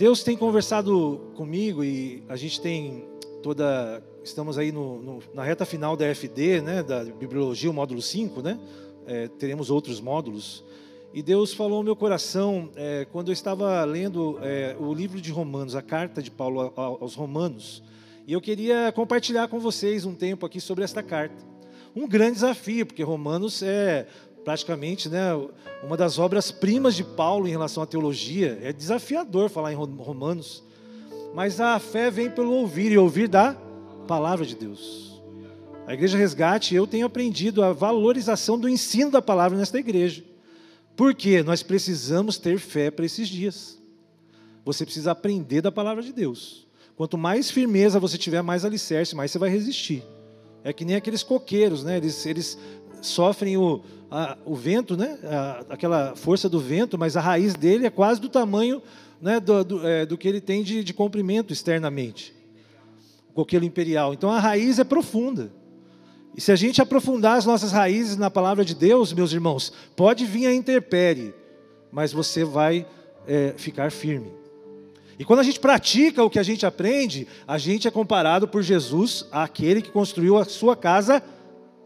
Deus tem conversado comigo e a gente tem toda. Estamos aí no, no, na reta final da FD, né, da Bibliologia, o módulo 5, né? É, teremos outros módulos. E Deus falou ao meu coração é, quando eu estava lendo é, o livro de Romanos, a carta de Paulo aos Romanos. E eu queria compartilhar com vocês um tempo aqui sobre esta carta. Um grande desafio, porque Romanos é praticamente né, uma das obras-primas de Paulo em relação à teologia. É desafiador falar em Romanos. Mas a fé vem pelo ouvir e ouvir da palavra de Deus. A Igreja Resgate, eu tenho aprendido a valorização do ensino da palavra nesta igreja. Por quê? Nós precisamos ter fé para esses dias. Você precisa aprender da palavra de Deus. Quanto mais firmeza você tiver, mais alicerce, mais você vai resistir. É que nem aqueles coqueiros, né? Eles, eles sofrem o, a, o vento, né? A, aquela força do vento, mas a raiz dele é quase do tamanho né, do, do, é, do que ele tem de, de comprimento externamente. O coqueiro imperial. Então a raiz é profunda. E se a gente aprofundar as nossas raízes na palavra de Deus, meus irmãos, pode vir a interpere, mas você vai é, ficar firme. E quando a gente pratica o que a gente aprende, a gente é comparado por Jesus àquele que construiu a sua casa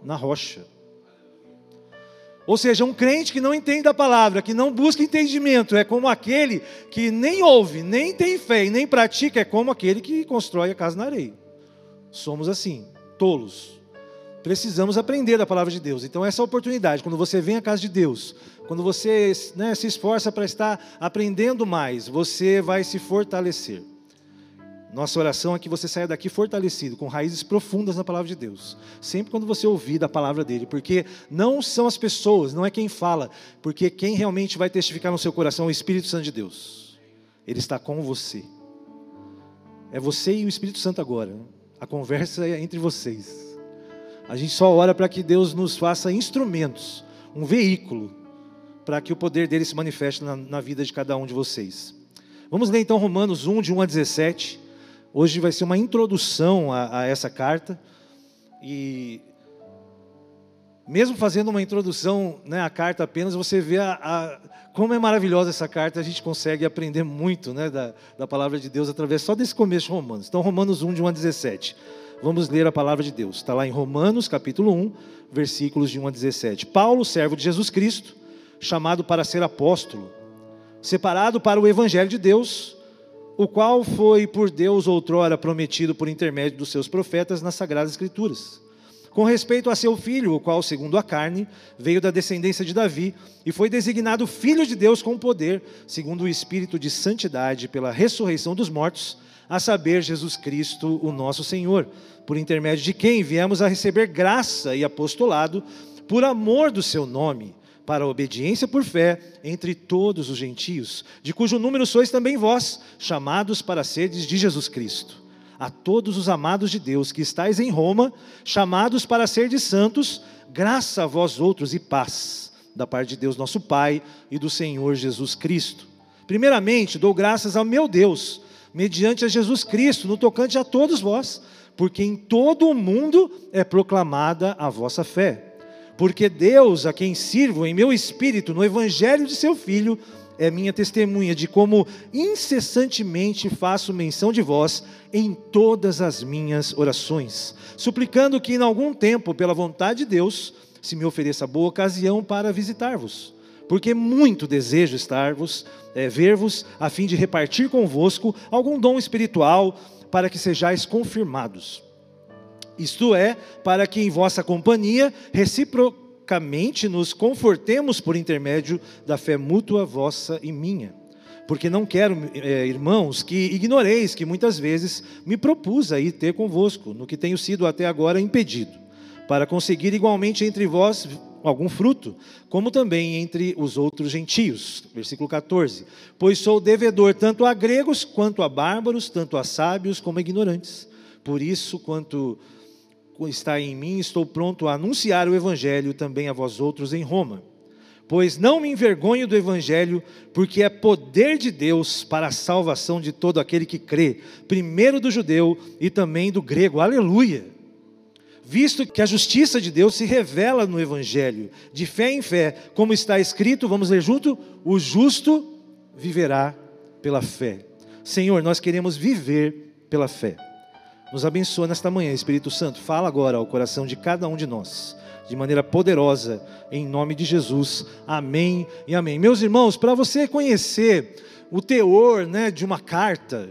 na rocha. Ou seja, um crente que não entende a palavra, que não busca entendimento, é como aquele que nem ouve, nem tem fé e nem pratica, é como aquele que constrói a casa na areia. Somos assim, tolos. Precisamos aprender da palavra de Deus. Então, essa oportunidade, quando você vem à casa de Deus, quando você né, se esforça para estar aprendendo mais, você vai se fortalecer. Nossa oração é que você saia daqui fortalecido, com raízes profundas na palavra de Deus. Sempre quando você ouvir da palavra dele, porque não são as pessoas, não é quem fala, porque quem realmente vai testificar no seu coração é o Espírito Santo de Deus. Ele está com você. É você e o Espírito Santo agora. A conversa é entre vocês. A gente só ora para que Deus nos faça instrumentos, um veículo, para que o poder dele se manifeste na, na vida de cada um de vocês. Vamos ler então Romanos 1, de 1 a 17. Hoje vai ser uma introdução a, a essa carta. E mesmo fazendo uma introdução né, à carta apenas, você vê a, a, como é maravilhosa essa carta, a gente consegue aprender muito né, da, da palavra de Deus através só desse começo de Romanos. Então, Romanos 1, de 1 a 17. Vamos ler a palavra de Deus. Está lá em Romanos, capítulo 1, versículos de 1 a 17. Paulo, servo de Jesus Cristo, chamado para ser apóstolo, separado para o evangelho de Deus, o qual foi por Deus outrora prometido por intermédio dos seus profetas nas Sagradas Escrituras. Com respeito a seu filho, o qual, segundo a carne, veio da descendência de Davi e foi designado filho de Deus com poder, segundo o espírito de santidade, pela ressurreição dos mortos, a saber, Jesus Cristo, o nosso Senhor, por intermédio de quem viemos a receber graça e apostolado por amor do seu nome para a obediência por fé entre todos os gentios, de cujo número sois também vós, chamados para seres de Jesus Cristo. A todos os amados de Deus que estáis em Roma, chamados para ser de santos, graça a vós outros e paz, da parte de Deus nosso Pai e do Senhor Jesus Cristo. Primeiramente, dou graças ao meu Deus, mediante a Jesus Cristo, no tocante a todos vós, porque em todo o mundo é proclamada a vossa fé porque Deus, a quem sirvo em meu espírito, no evangelho de seu Filho, é minha testemunha de como incessantemente faço menção de vós em todas as minhas orações, suplicando que, em algum tempo, pela vontade de Deus, se me ofereça boa ocasião para visitar-vos. Porque muito desejo estar-vos, é, ver-vos, a fim de repartir convosco algum dom espiritual, para que sejais confirmados isto é, para que em vossa companhia reciprocamente nos confortemos por intermédio da fé mútua vossa e minha. Porque não quero, é, irmãos, que ignoreis que muitas vezes me propus a ir ter convosco, no que tenho sido até agora impedido, para conseguir igualmente entre vós algum fruto, como também entre os outros gentios. Versículo 14: Pois sou devedor tanto a gregos quanto a bárbaros, tanto a sábios como a ignorantes. Por isso, quanto está em mim, estou pronto a anunciar o Evangelho também a vós outros em Roma. Pois não me envergonho do Evangelho, porque é poder de Deus para a salvação de todo aquele que crê, primeiro do judeu e também do grego. Aleluia! Visto que a justiça de Deus se revela no Evangelho, de fé em fé, como está escrito, vamos ler junto: o justo viverá pela fé. Senhor, nós queremos viver pela fé. Nos abençoa nesta manhã, Espírito Santo. Fala agora ao coração de cada um de nós, de maneira poderosa, em nome de Jesus. Amém e amém. Meus irmãos, para você conhecer o teor né, de uma carta,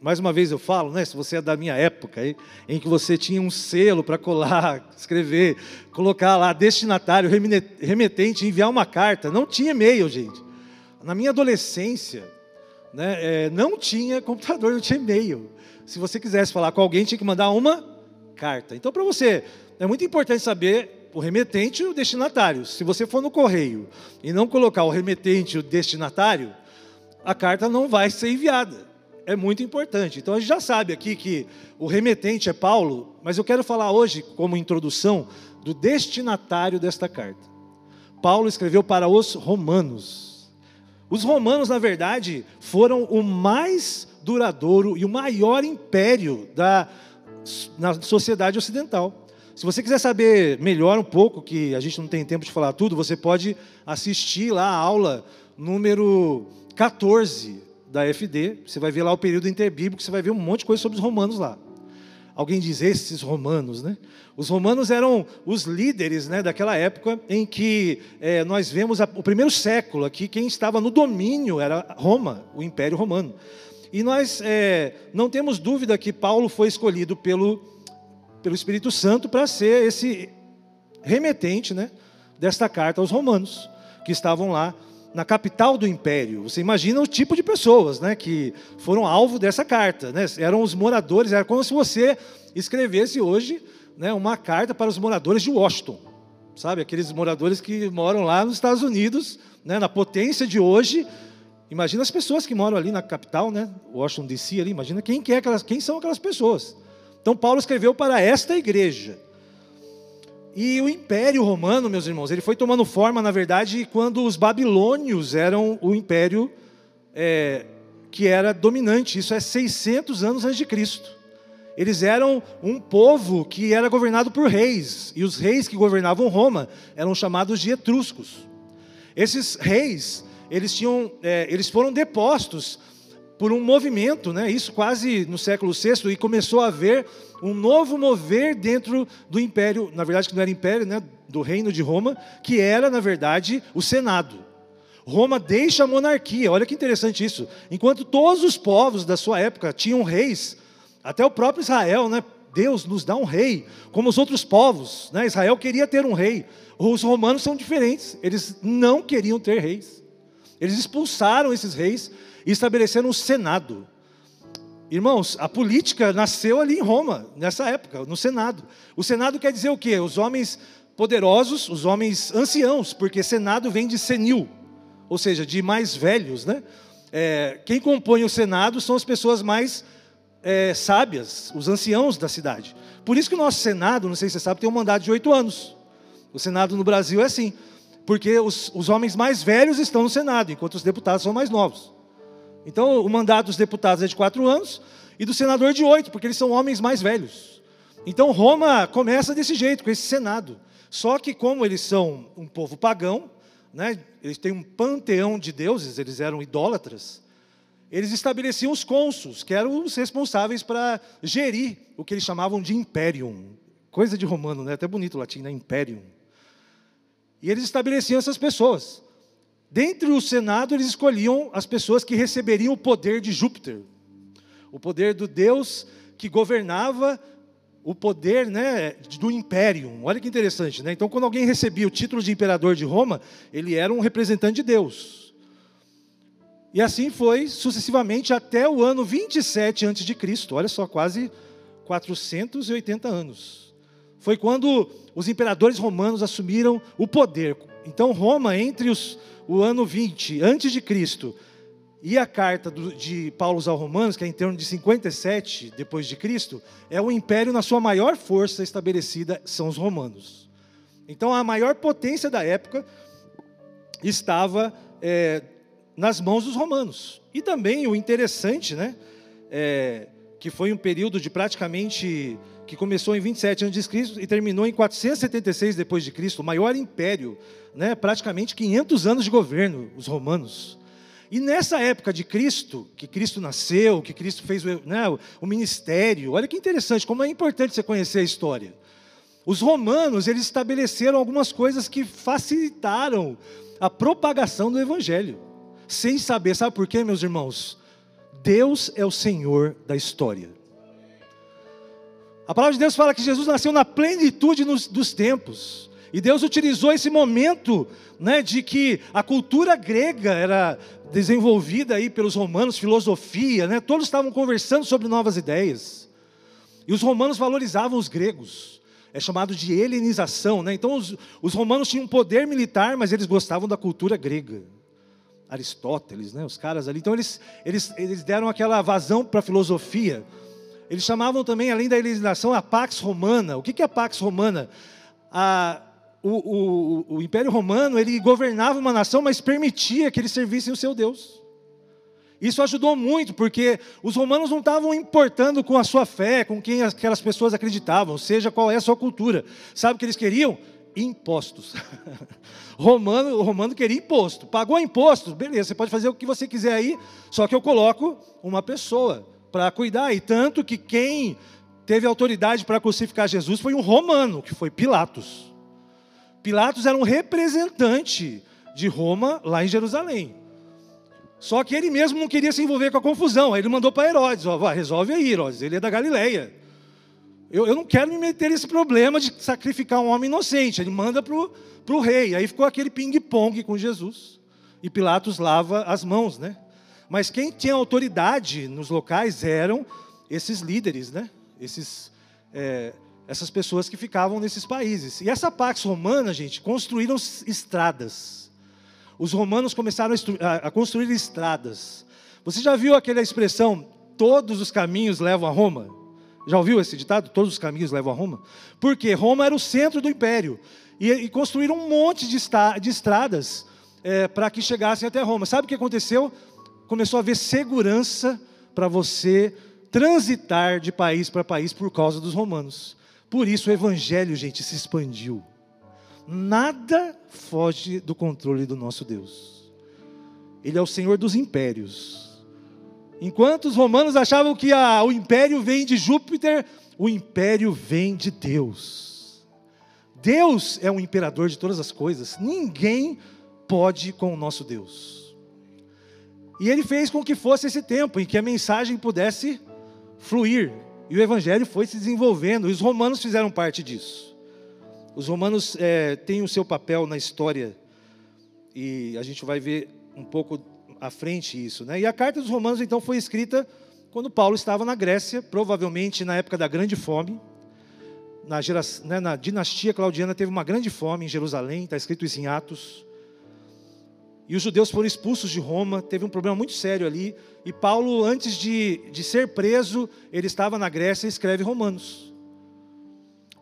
mais uma vez eu falo, né, se você é da minha época, em que você tinha um selo para colar, escrever, colocar lá destinatário, remetente, enviar uma carta, não tinha e-mail, gente. Na minha adolescência, né, é, não tinha computador, não tinha e-mail. Se você quisesse falar com alguém, tinha que mandar uma carta. Então, para você, é muito importante saber o remetente e o destinatário. Se você for no correio e não colocar o remetente e o destinatário, a carta não vai ser enviada é muito importante. Então a gente já sabe aqui que o remetente é Paulo, mas eu quero falar hoje, como introdução, do destinatário desta carta. Paulo escreveu para os romanos. Os romanos, na verdade, foram o mais duradouro e o maior império da na sociedade ocidental. Se você quiser saber melhor um pouco, que a gente não tem tempo de falar tudo, você pode assistir lá a aula número 14 da FD, você vai ver lá o período interbíblico, você vai ver um monte de coisa sobre os romanos lá. Alguém diz esses romanos, né? Os romanos eram os líderes né, daquela época em que é, nós vemos a, o primeiro século aqui, quem estava no domínio era Roma, o Império Romano. E nós é, não temos dúvida que Paulo foi escolhido pelo, pelo Espírito Santo para ser esse remetente né, desta carta aos romanos, que estavam lá na capital do império. Você imagina o tipo de pessoas né, que foram alvo dessa carta. Né? Eram os moradores, era como se você escrevesse hoje né, uma carta para os moradores de Washington. Sabe, aqueles moradores que moram lá nos Estados Unidos, né, na potência de hoje. Imagina as pessoas que moram ali na capital, né, Washington DC ali, imagina quem, que é aquelas, quem são aquelas pessoas. Então Paulo escreveu para esta igreja. E o Império Romano, meus irmãos, ele foi tomando forma, na verdade, quando os babilônios eram o império é, que era dominante. Isso é 600 anos antes de Cristo. Eles eram um povo que era governado por reis, e os reis que governavam Roma eram chamados de etruscos. Esses reis, eles tinham, é, eles foram depostos por um movimento, né? Isso quase no século VI e começou a haver um novo mover dentro do império, na verdade que não era império, né, do reino de Roma, que era na verdade o Senado. Roma deixa a monarquia. Olha que interessante isso. Enquanto todos os povos da sua época tinham reis, até o próprio Israel, né? Deus nos dá um rei, como os outros povos. Né? Israel queria ter um rei. Os romanos são diferentes. Eles não queriam ter reis. Eles expulsaram esses reis e estabeleceram um Senado. Irmãos, a política nasceu ali em Roma, nessa época, no Senado. O Senado quer dizer o quê? Os homens poderosos, os homens anciãos, porque Senado vem de senil, ou seja, de mais velhos, né? É, quem compõe o Senado são as pessoas mais é, sábias, os anciãos da cidade. Por isso que o nosso Senado, não sei se você sabe, tem um mandato de oito anos. O Senado no Brasil é assim, porque os, os homens mais velhos estão no Senado, enquanto os deputados são mais novos. Então, o mandato dos deputados é de quatro anos e do senador de oito, porque eles são homens mais velhos. Então, Roma começa desse jeito, com esse senado. Só que, como eles são um povo pagão, né, eles têm um panteão de deuses, eles eram idólatras, eles estabeleciam os cônsuls, que eram os responsáveis para gerir o que eles chamavam de imperium. Coisa de romano, né? até bonito o latim, né? imperium. E eles estabeleciam essas pessoas. Dentre o Senado, eles escolhiam as pessoas que receberiam o poder de Júpiter, o poder do Deus que governava o poder né, do império. Olha que interessante, né? Então, quando alguém recebia o título de imperador de Roma, ele era um representante de Deus. E assim foi sucessivamente até o ano 27 a.C. Olha só, quase 480 anos. Foi quando os imperadores romanos assumiram o poder. Então, Roma, entre os, o ano 20 antes de Cristo e a carta de Paulo aos Romanos, que é em torno de 57 depois de Cristo, é o império na sua maior força estabelecida são os romanos. Então a maior potência da época estava é, nas mãos dos romanos. E também o interessante, né, é, que foi um período de praticamente que começou em 27 a.C. e terminou em 476 depois de Cristo, o maior império, né, praticamente 500 anos de governo, os romanos. E nessa época de Cristo, que Cristo nasceu, que Cristo fez né, o ministério, olha que interessante, como é importante você conhecer a história. Os romanos, eles estabeleceram algumas coisas que facilitaram a propagação do evangelho, sem saber, sabe por quê, meus irmãos? Deus é o Senhor da história. A palavra de Deus fala que Jesus nasceu na plenitude dos tempos. E Deus utilizou esse momento né, de que a cultura grega era desenvolvida aí pelos romanos, filosofia, né, todos estavam conversando sobre novas ideias. E os romanos valorizavam os gregos. É chamado de helenização. Né? Então os, os romanos tinham poder militar, mas eles gostavam da cultura grega. Aristóteles, né, os caras ali. Então eles, eles, eles deram aquela vazão para a filosofia. Eles chamavam também, além da helenização, a Pax Romana. O que é a Pax Romana? A, o, o, o Império Romano ele governava uma nação, mas permitia que eles servissem o seu Deus. Isso ajudou muito, porque os romanos não estavam importando com a sua fé, com quem aquelas pessoas acreditavam, seja qual é a sua cultura. Sabe o que eles queriam? Impostos. romano, o romano queria imposto. Pagou imposto, beleza, você pode fazer o que você quiser aí, só que eu coloco uma pessoa para cuidar. E tanto que quem teve autoridade para crucificar Jesus foi um romano, que foi Pilatos. Pilatos era um representante de Roma lá em Jerusalém. Só que ele mesmo não queria se envolver com a confusão. Aí ele mandou para Herodes: ó, resolve aí, Herodes, ele é da Galileia. Eu, eu, não quero me meter nesse problema de sacrificar um homem inocente. Ele manda para o rei. Aí ficou aquele ping-pong com Jesus. E Pilatos lava as mãos, né? Mas quem tinha autoridade nos locais eram esses líderes, né? Esses. É, essas pessoas que ficavam nesses países. E essa Pax Romana, gente, construíram estradas. Os romanos começaram a, construir estradas. Você já viu aquela expressão, todos os caminhos levam a Roma? Já ouviu esse ditado? Todos os caminhos levam a Roma? Porque Roma era o centro do império. E, e construíram um monte de, esta, de estradas é, para que chegassem até Roma. Sabe o que aconteceu? Começou a haver segurança para você transitar de país para país por causa dos romanos. Por isso o evangelho, gente, se expandiu. Nada foge do controle do nosso Deus. Ele é o Senhor dos impérios. Enquanto os romanos achavam que a, o império vem de Júpiter, o império vem de Deus. Deus é o imperador de todas as coisas. Ninguém pode com o nosso Deus. E ele fez com que fosse esse tempo em que a mensagem pudesse fluir, e o evangelho foi se desenvolvendo, e os romanos fizeram parte disso. Os romanos é, têm o seu papel na história, e a gente vai ver um pouco à frente isso. Né? E a carta dos romanos, então, foi escrita quando Paulo estava na Grécia, provavelmente na época da grande fome. Na, geração, né, na dinastia claudiana teve uma grande fome em Jerusalém, está escrito isso em Atos e os judeus foram expulsos de Roma, teve um problema muito sério ali. E Paulo, antes de, de ser preso, ele estava na Grécia e escreve Romanos,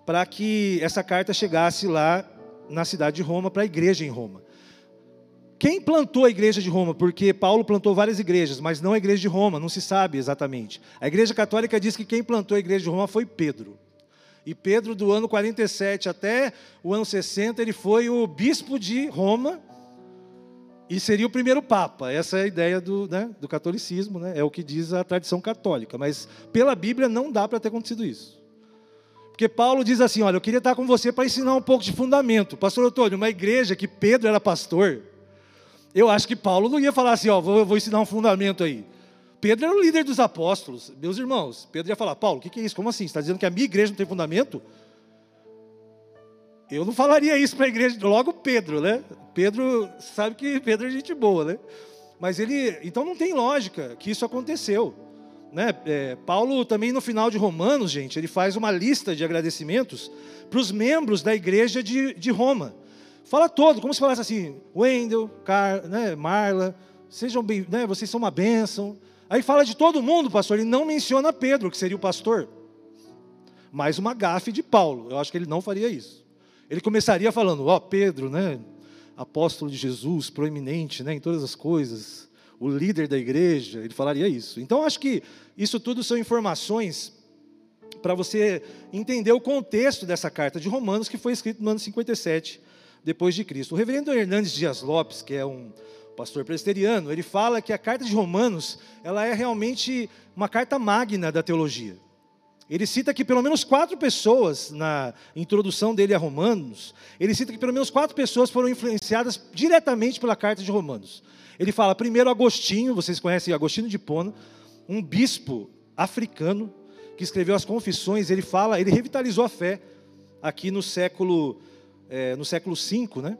para que essa carta chegasse lá na cidade de Roma, para a igreja em Roma. Quem plantou a igreja de Roma? Porque Paulo plantou várias igrejas, mas não a igreja de Roma, não se sabe exatamente. A igreja católica diz que quem plantou a igreja de Roma foi Pedro. E Pedro, do ano 47 até o ano 60, ele foi o bispo de Roma e seria o primeiro Papa. Essa é a ideia do, né, do catolicismo, né? é o que diz a tradição católica. Mas pela Bíblia não dá para ter acontecido isso. Porque Paulo diz assim: olha, eu queria estar com você para ensinar um pouco de fundamento. Pastor Antônio, uma igreja que Pedro era pastor, eu acho que Paulo não ia falar assim: ó, vou, vou ensinar um fundamento aí. Pedro era o líder dos apóstolos, meus irmãos. Pedro ia falar: Paulo, o que, que é isso? Como assim? Você está dizendo que a minha igreja não tem fundamento? Eu não falaria isso para a igreja, logo Pedro, né? Pedro sabe que Pedro é gente boa, né? Mas ele, então não tem lógica que isso aconteceu, né? É, Paulo também no final de Romanos, gente, ele faz uma lista de agradecimentos para os membros da igreja de, de Roma. Fala todo, como se falasse assim, Wendel, Car, né, Marla, sejam bem, né, vocês são uma bênção. Aí fala de todo mundo, pastor, ele não menciona Pedro, que seria o pastor. Mais uma gafe de Paulo, eu acho que ele não faria isso. Ele começaria falando, ó, oh, Pedro, né? Apóstolo de Jesus, proeminente, né? Em todas as coisas, o líder da igreja, ele falaria isso. Então, acho que isso tudo são informações para você entender o contexto dessa carta de Romanos, que foi escrita no ano 57 depois de Cristo. O reverendo Hernandes Dias Lopes, que é um, pastor presbiteriano, ele fala que a carta de Romanos, ela é realmente uma carta magna da teologia. Ele cita que pelo menos quatro pessoas, na introdução dele a Romanos, ele cita que pelo menos quatro pessoas foram influenciadas diretamente pela carta de Romanos. Ele fala, primeiro, Agostinho, vocês conhecem Agostinho de Pono, um bispo africano que escreveu as Confissões. Ele fala, ele revitalizou a fé aqui no século, é, no século V, né?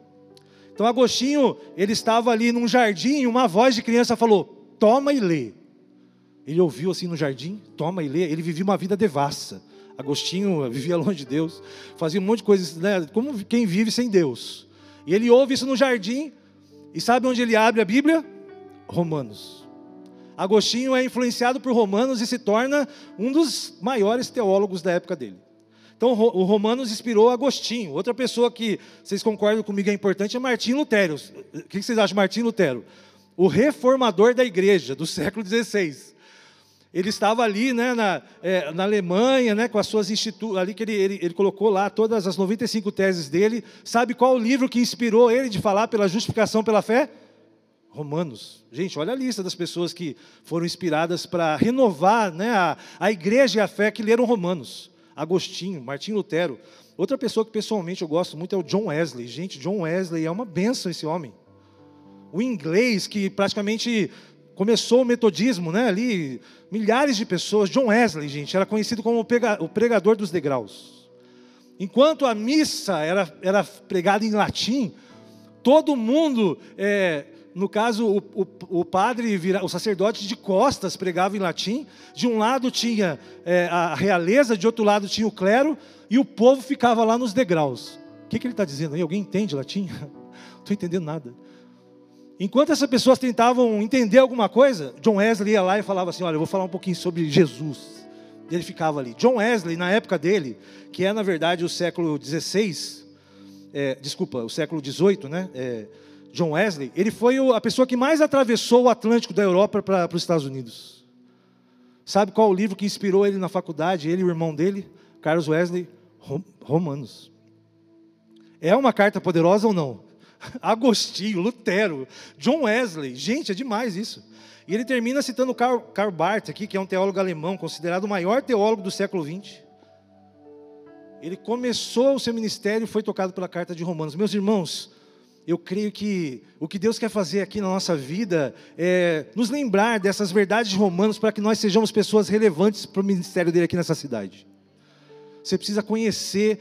Então Agostinho, ele estava ali num jardim, e uma voz de criança falou: "Toma e lê". Ele ouviu assim no jardim, toma e lê. Ele vivia uma vida devassa. Agostinho vivia longe de Deus, fazia um monte de coisas, né, como quem vive sem Deus. E ele ouve isso no jardim, e sabe onde ele abre a Bíblia? Romanos. Agostinho é influenciado por Romanos e se torna um dos maiores teólogos da época dele. Então, o Romanos inspirou Agostinho. Outra pessoa que vocês concordam comigo é importante é Martim Lutero. O que vocês acham de Martim Lutero? O reformador da igreja do século XVI. Ele estava ali né, na, é, na Alemanha, né, com as suas instituições, ali que ele, ele, ele, colocou lá todas as 95 teses dele. Sabe qual o livro que inspirou ele de falar pela justificação pela fé? Romanos. Gente, olha a lista das pessoas que foram inspiradas para renovar né, a, a igreja e a fé que leram Romanos. Agostinho, Martim Lutero. Outra pessoa que pessoalmente eu gosto muito é o John Wesley. Gente, John Wesley é uma benção esse homem. O inglês que praticamente começou o metodismo, né? Ali, milhares de pessoas. John Wesley, gente, era conhecido como o pregador dos degraus. Enquanto a missa era, era pregada em latim, todo mundo, é, no caso, o, o, o, padre, o sacerdote de costas pregava em latim. De um lado tinha é, a realeza, de outro lado tinha o clero, e o povo ficava lá nos degraus. O que, que ele está dizendo aí? Alguém entende latim? Não estou entendendo nada. Enquanto essas pessoas tentavam entender alguma coisa, John Wesley ia lá e falava assim: Olha, eu vou falar um pouquinho sobre Jesus. E ele ficava ali. John Wesley, na época dele, que é na verdade o século XVI, é, desculpa, o século XVIII, né? É, John Wesley, ele foi a pessoa que mais atravessou o Atlântico da Europa para os Estados Unidos. Sabe qual o livro que inspirou ele na faculdade, ele e o irmão dele, Carlos Wesley? Romanos. É uma carta poderosa ou não? Agostinho, Lutero, John Wesley. Gente, é demais isso. E ele termina citando Karl, Karl Barth aqui, que é um teólogo alemão, considerado o maior teólogo do século XX. Ele começou o seu ministério e foi tocado pela carta de Romanos. Meus irmãos, eu creio que o que Deus quer fazer aqui na nossa vida é nos lembrar dessas verdades de Romanos para que nós sejamos pessoas relevantes para o ministério dele aqui nessa cidade. Você precisa conhecer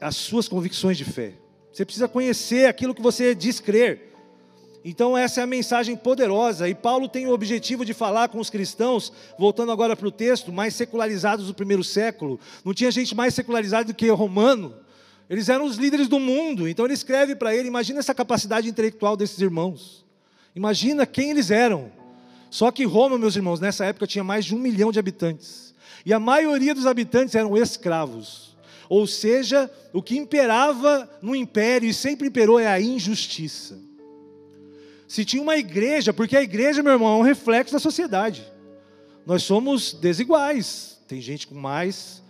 as suas convicções de fé. Você precisa conhecer aquilo que você diz crer. Então, essa é a mensagem poderosa. E Paulo tem o objetivo de falar com os cristãos, voltando agora para o texto, mais secularizados do primeiro século. Não tinha gente mais secularizada do que romano. Eles eram os líderes do mundo. Então, ele escreve para ele: imagina essa capacidade intelectual desses irmãos. Imagina quem eles eram. Só que Roma, meus irmãos, nessa época tinha mais de um milhão de habitantes. E a maioria dos habitantes eram escravos. Ou seja, o que imperava no império e sempre imperou é a injustiça. Se tinha uma igreja, porque a igreja, meu irmão, é um reflexo da sociedade. Nós somos desiguais. Tem gente com mais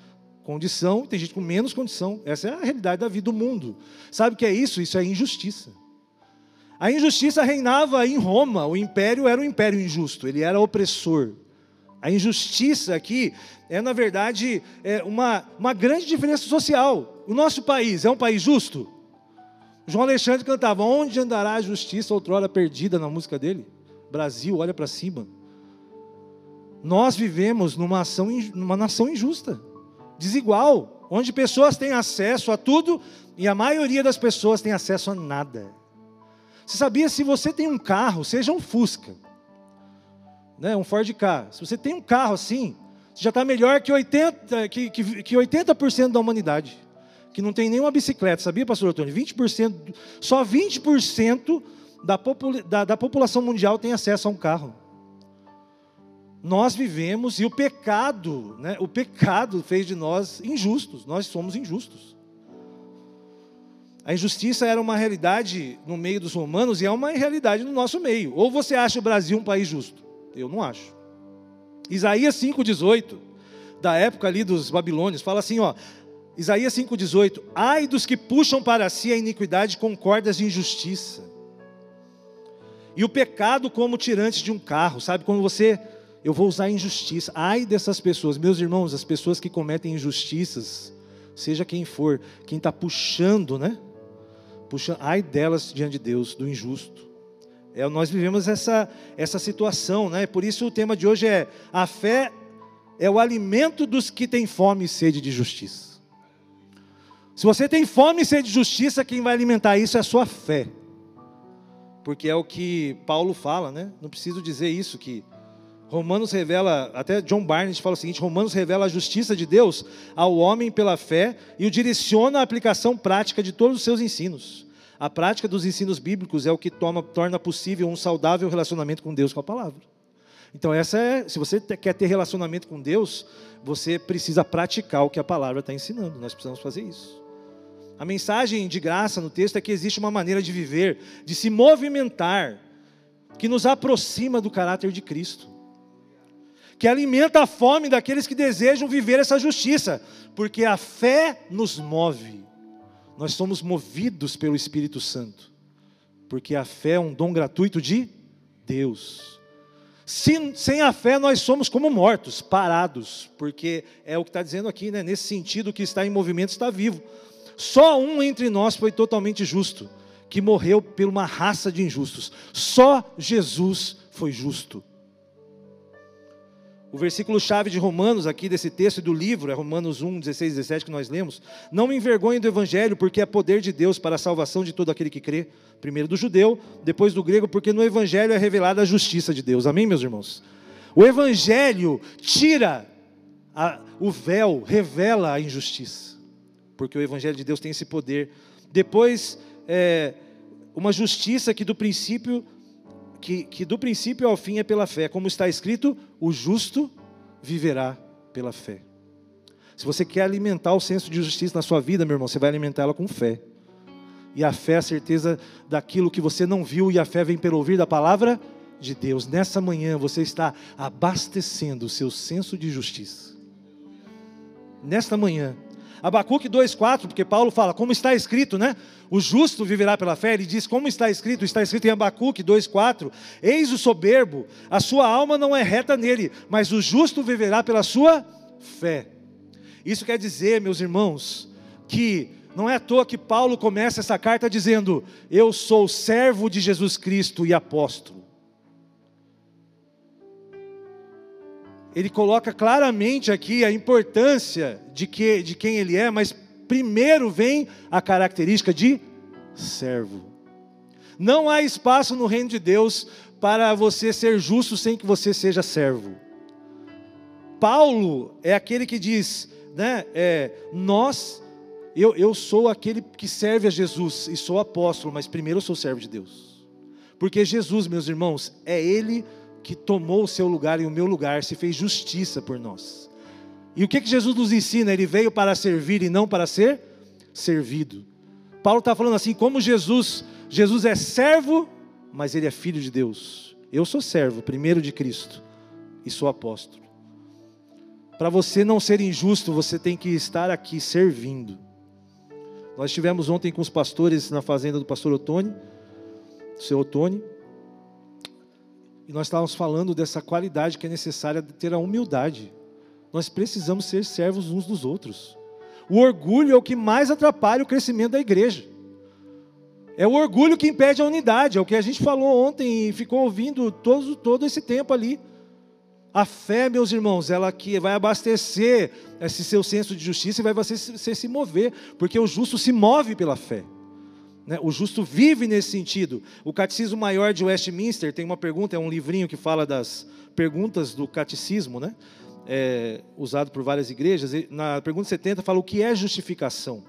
condição, tem gente com menos condição. Essa é a realidade da vida do mundo. Sabe o que é isso? Isso é injustiça. A injustiça reinava em Roma. O império era um império injusto, ele era opressor. A injustiça aqui é, na verdade, é uma, uma grande diferença social. O nosso país é um país justo? João Alexandre cantava: Onde andará a justiça, outrora perdida na música dele? Brasil, olha para cima. Nós vivemos numa, ação, numa nação injusta, desigual, onde pessoas têm acesso a tudo e a maioria das pessoas tem acesso a nada. Você sabia se você tem um carro, seja um Fusca, né, um Ford Ka, se você tem um carro assim, você já está melhor que 80%, que, que, que 80 da humanidade, que não tem nenhuma bicicleta, sabia, pastor Antônio? 20%, só 20% da, da, da população mundial tem acesso a um carro. Nós vivemos e o pecado, né, o pecado fez de nós injustos, nós somos injustos. A injustiça era uma realidade no meio dos romanos e é uma realidade no nosso meio. Ou você acha o Brasil um país justo? Eu não acho. Isaías 5,18, da época ali dos babilônios, fala assim, ó. Isaías 5,18: Ai dos que puxam para si a iniquidade com cordas de injustiça. E o pecado como tirante de um carro, sabe? Quando você, eu vou usar injustiça. Ai dessas pessoas, meus irmãos, as pessoas que cometem injustiças, seja quem for, quem está puxando, né? Puxando, ai delas diante de Deus, do injusto. É, nós vivemos essa, essa situação, né? Por isso o tema de hoje é: a fé é o alimento dos que têm fome e sede de justiça. Se você tem fome e sede de justiça, quem vai alimentar isso é a sua fé. Porque é o que Paulo fala, né? Não preciso dizer isso que Romanos revela, até John Barnett fala o seguinte: Romanos revela a justiça de Deus ao homem pela fé e o direciona à aplicação prática de todos os seus ensinos. A prática dos ensinos bíblicos é o que toma, torna possível um saudável relacionamento com Deus com a palavra. Então, essa é, se você quer ter relacionamento com Deus, você precisa praticar o que a palavra está ensinando. Nós precisamos fazer isso. A mensagem de graça no texto é que existe uma maneira de viver, de se movimentar, que nos aproxima do caráter de Cristo, que alimenta a fome daqueles que desejam viver essa justiça, porque a fé nos move. Nós somos movidos pelo Espírito Santo, porque a fé é um dom gratuito de Deus. Sem, sem a fé, nós somos como mortos, parados, porque é o que está dizendo aqui, né? nesse sentido, que está em movimento está vivo. Só um entre nós foi totalmente justo, que morreu por uma raça de injustos. Só Jesus foi justo. O versículo chave de Romanos, aqui desse texto e do livro, é Romanos 1, 16 e 17 que nós lemos. Não me envergonhe do Evangelho, porque é poder de Deus para a salvação de todo aquele que crê. Primeiro do judeu, depois do grego, porque no Evangelho é revelada a justiça de Deus. Amém, meus irmãos? O Evangelho tira a, o véu, revela a injustiça. Porque o Evangelho de Deus tem esse poder. Depois, é, uma justiça que do princípio que, que do princípio ao fim é pela fé. Como está escrito, o justo viverá pela fé. Se você quer alimentar o senso de justiça na sua vida, meu irmão, você vai alimentá-la com fé. E a fé é a certeza daquilo que você não viu, e a fé vem pelo ouvir da palavra de Deus. Nessa manhã você está abastecendo o seu senso de justiça. Nesta manhã, Abacuque 2,4, porque Paulo fala, como está escrito, né? O justo viverá pela fé. Ele diz, como está escrito? Está escrito em Abacuque 2,4: Eis o soberbo, a sua alma não é reta nele, mas o justo viverá pela sua fé. Isso quer dizer, meus irmãos, que não é à toa que Paulo começa essa carta dizendo: Eu sou servo de Jesus Cristo e apóstolo. Ele coloca claramente aqui a importância de, que, de quem ele é, mas primeiro vem a característica de servo. Não há espaço no reino de Deus para você ser justo sem que você seja servo. Paulo é aquele que diz, né, é, nós, eu, eu sou aquele que serve a Jesus e sou apóstolo, mas primeiro eu sou servo de Deus. Porque Jesus, meus irmãos, é Ele tomou o seu lugar e o meu lugar, se fez justiça por nós. E o que, que Jesus nos ensina? Ele veio para servir e não para ser servido. Paulo está falando assim: como Jesus, Jesus é servo, mas ele é filho de Deus. Eu sou servo, primeiro de Cristo, e sou apóstolo. Para você não ser injusto, você tem que estar aqui servindo. Nós estivemos ontem com os pastores na fazenda do pastor Otone, seu Otone, e nós estávamos falando dessa qualidade que é necessária de ter a humildade. Nós precisamos ser servos uns dos outros. O orgulho é o que mais atrapalha o crescimento da igreja. É o orgulho que impede a unidade, é o que a gente falou ontem e ficou ouvindo todo, todo esse tempo ali. A fé, meus irmãos, ela que vai abastecer esse seu senso de justiça e vai você, se mover, porque o justo se move pela fé. Né? O justo vive nesse sentido. O Catecismo Maior de Westminster tem uma pergunta, é um livrinho que fala das perguntas do catecismo, né? É, usado por várias igrejas. Na pergunta 70 fala o que é justificação.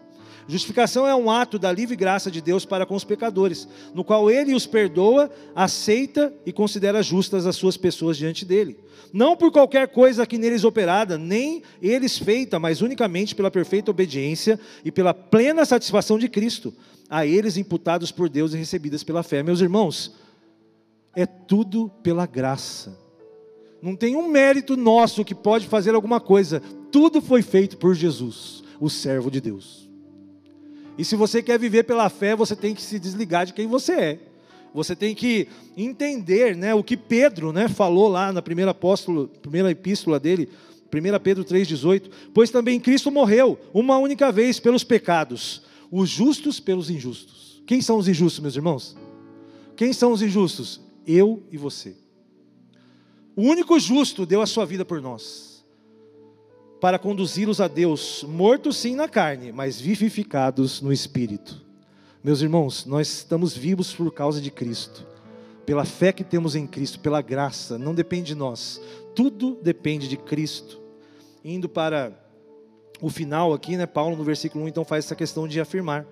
Justificação é um ato da livre graça de Deus para com os pecadores, no qual ele os perdoa, aceita e considera justas as suas pessoas diante dele. Não por qualquer coisa que neles operada, nem eles feita, mas unicamente pela perfeita obediência e pela plena satisfação de Cristo, a eles imputados por Deus e recebidas pela fé. Meus irmãos, é tudo pela graça. Não tem um mérito nosso que pode fazer alguma coisa. Tudo foi feito por Jesus, o servo de Deus. E se você quer viver pela fé, você tem que se desligar de quem você é. Você tem que entender né, o que Pedro né, falou lá na primeira, apóstolo, primeira epístola dele, 1 Pedro 3,18. Pois também Cristo morreu uma única vez pelos pecados, os justos pelos injustos. Quem são os injustos, meus irmãos? Quem são os injustos? Eu e você. O único justo deu a sua vida por nós, para conduzi-los a Deus, mortos sim na carne, mas vivificados no espírito. Meus irmãos, nós estamos vivos por causa de Cristo, pela fé que temos em Cristo, pela graça, não depende de nós, tudo depende de Cristo. Indo para o final aqui, né, Paulo no versículo 1 então faz essa questão de afirmar: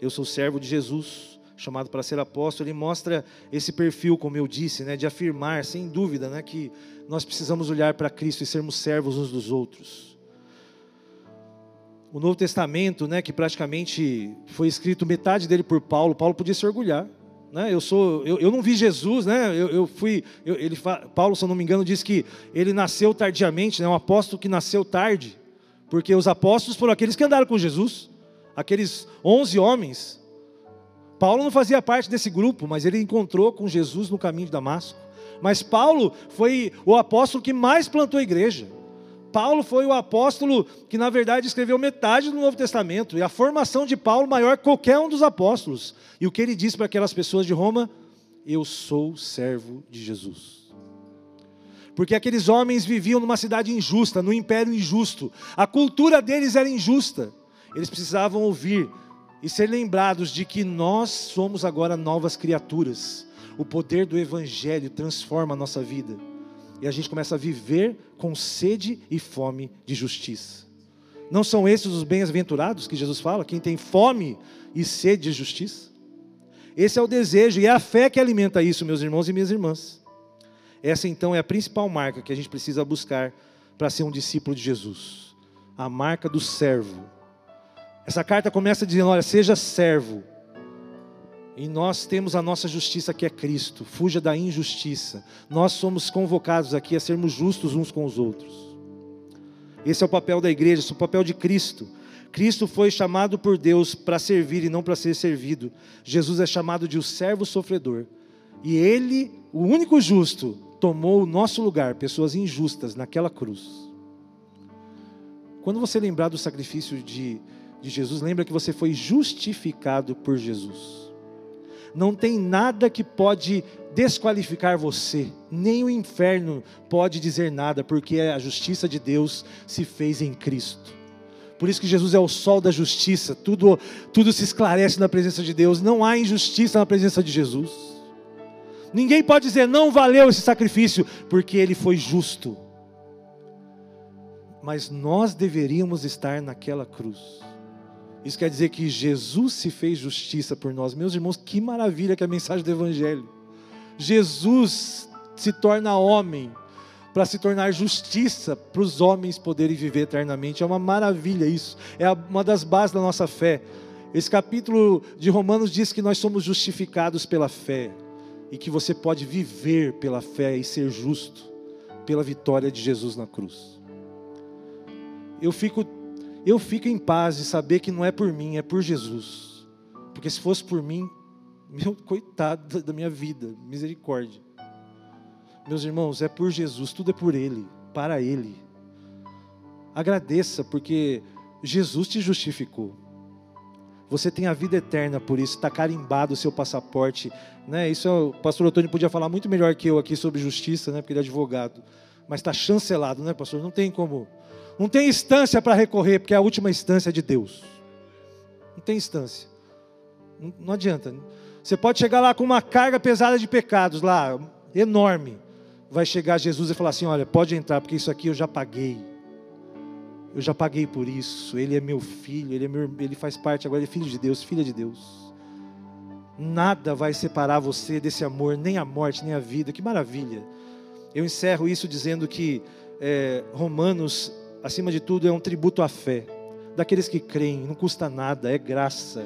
Eu sou servo de Jesus, chamado para ser apóstolo, ele mostra esse perfil, como eu disse, né, de afirmar, sem dúvida, né, que nós precisamos olhar para Cristo e sermos servos uns dos outros o Novo Testamento, né, que praticamente foi escrito metade dele por Paulo, Paulo podia se orgulhar. Né? Eu, sou, eu, eu não vi Jesus, né? eu, eu fui, eu, ele, Paulo, se eu não me engano, diz que ele nasceu tardiamente, né? um apóstolo que nasceu tarde, porque os apóstolos foram aqueles que andaram com Jesus, aqueles onze homens. Paulo não fazia parte desse grupo, mas ele encontrou com Jesus no caminho de Damasco. Mas Paulo foi o apóstolo que mais plantou a igreja. Paulo foi o apóstolo que, na verdade, escreveu metade do Novo Testamento, e a formação de Paulo maior que qualquer um dos apóstolos. E o que ele disse para aquelas pessoas de Roma? Eu sou servo de Jesus. Porque aqueles homens viviam numa cidade injusta, no império injusto. A cultura deles era injusta. Eles precisavam ouvir e ser lembrados de que nós somos agora novas criaturas. O poder do Evangelho transforma a nossa vida e a gente começa a viver com sede e fome de justiça. Não são esses os bem-aventurados que Jesus fala? Quem tem fome e sede de justiça? Esse é o desejo e é a fé que alimenta isso, meus irmãos e minhas irmãs. Essa então é a principal marca que a gente precisa buscar para ser um discípulo de Jesus a marca do servo. Essa carta começa dizendo: olha, seja servo e nós temos a nossa justiça que é Cristo. Fuja da injustiça. Nós somos convocados aqui a sermos justos uns com os outros. Esse é o papel da igreja, esse é o papel de Cristo. Cristo foi chamado por Deus para servir e não para ser servido. Jesus é chamado de o servo sofredor. E ele, o único justo, tomou o nosso lugar, pessoas injustas, naquela cruz. Quando você lembrar do sacrifício de, de Jesus, lembra que você foi justificado por Jesus. Não tem nada que pode desqualificar você, nem o inferno pode dizer nada, porque a justiça de Deus se fez em Cristo. Por isso que Jesus é o sol da justiça, tudo, tudo se esclarece na presença de Deus, não há injustiça na presença de Jesus. Ninguém pode dizer não valeu esse sacrifício, porque ele foi justo. Mas nós deveríamos estar naquela cruz. Isso quer dizer que Jesus se fez justiça por nós. Meus irmãos, que maravilha que é a mensagem do Evangelho. Jesus se torna homem para se tornar justiça para os homens poderem viver eternamente. É uma maravilha isso. É uma das bases da nossa fé. Esse capítulo de Romanos diz que nós somos justificados pela fé e que você pode viver pela fé e ser justo pela vitória de Jesus na cruz. Eu fico eu fico em paz de saber que não é por mim, é por Jesus. Porque se fosse por mim, meu coitado da minha vida, misericórdia. Meus irmãos, é por Jesus, tudo é por Ele, para Ele. Agradeça, porque Jesus te justificou. Você tem a vida eterna por isso, está carimbado o seu passaporte. Né? Isso é o pastor Antônio podia falar muito melhor que eu aqui sobre justiça, né? porque ele é advogado. Mas está chancelado, né, pastor? Não tem como não tem instância para recorrer, porque é a última instância de Deus. Não tem instância. Não, não adianta. Você pode chegar lá com uma carga pesada de pecados lá, enorme. Vai chegar Jesus e falar assim: olha, pode entrar, porque isso aqui eu já paguei. Eu já paguei por isso. Ele é meu filho, ele, é meu, ele faz parte agora, ele é filho de Deus, filha de Deus. Nada vai separar você desse amor, nem a morte, nem a vida. Que maravilha. Eu encerro isso dizendo que é, Romanos acima de tudo, é um tributo à fé, daqueles que creem, não custa nada, é graça.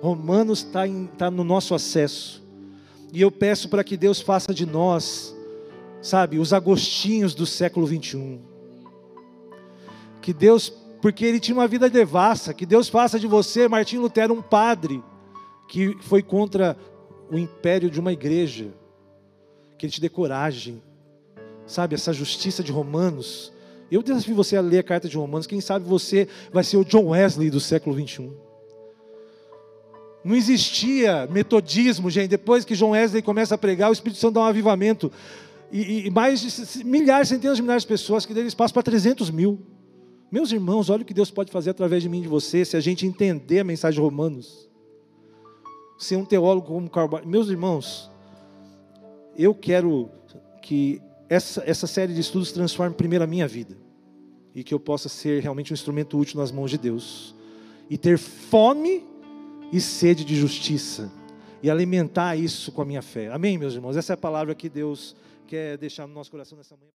Romanos está tá no nosso acesso, e eu peço para que Deus faça de nós, sabe, os agostinhos do século 21. Que Deus, porque ele tinha uma vida devassa, que Deus faça de você, Martim Lutero, um padre que foi contra o império de uma igreja, que Ele te dê coragem, sabe, essa justiça de Romanos. Eu desafio você a ler a carta de Romanos, quem sabe você vai ser o John Wesley do século 21. Não existia metodismo, gente. Depois que John Wesley começa a pregar, o Espírito Santo dá um avivamento. E, e mais de milhares, centenas de milhares de pessoas que dele espaço para 300 mil. Meus irmãos, olha o que Deus pode fazer através de mim e de você, se a gente entender a mensagem de Romanos. Ser um teólogo como Carvalho. Meus irmãos, eu quero que essa, essa série de estudos transforme primeiro a minha vida. E que eu possa ser realmente um instrumento útil nas mãos de Deus. E ter fome e sede de justiça. E alimentar isso com a minha fé. Amém, meus irmãos? Essa é a palavra que Deus quer deixar no nosso coração nessa manhã.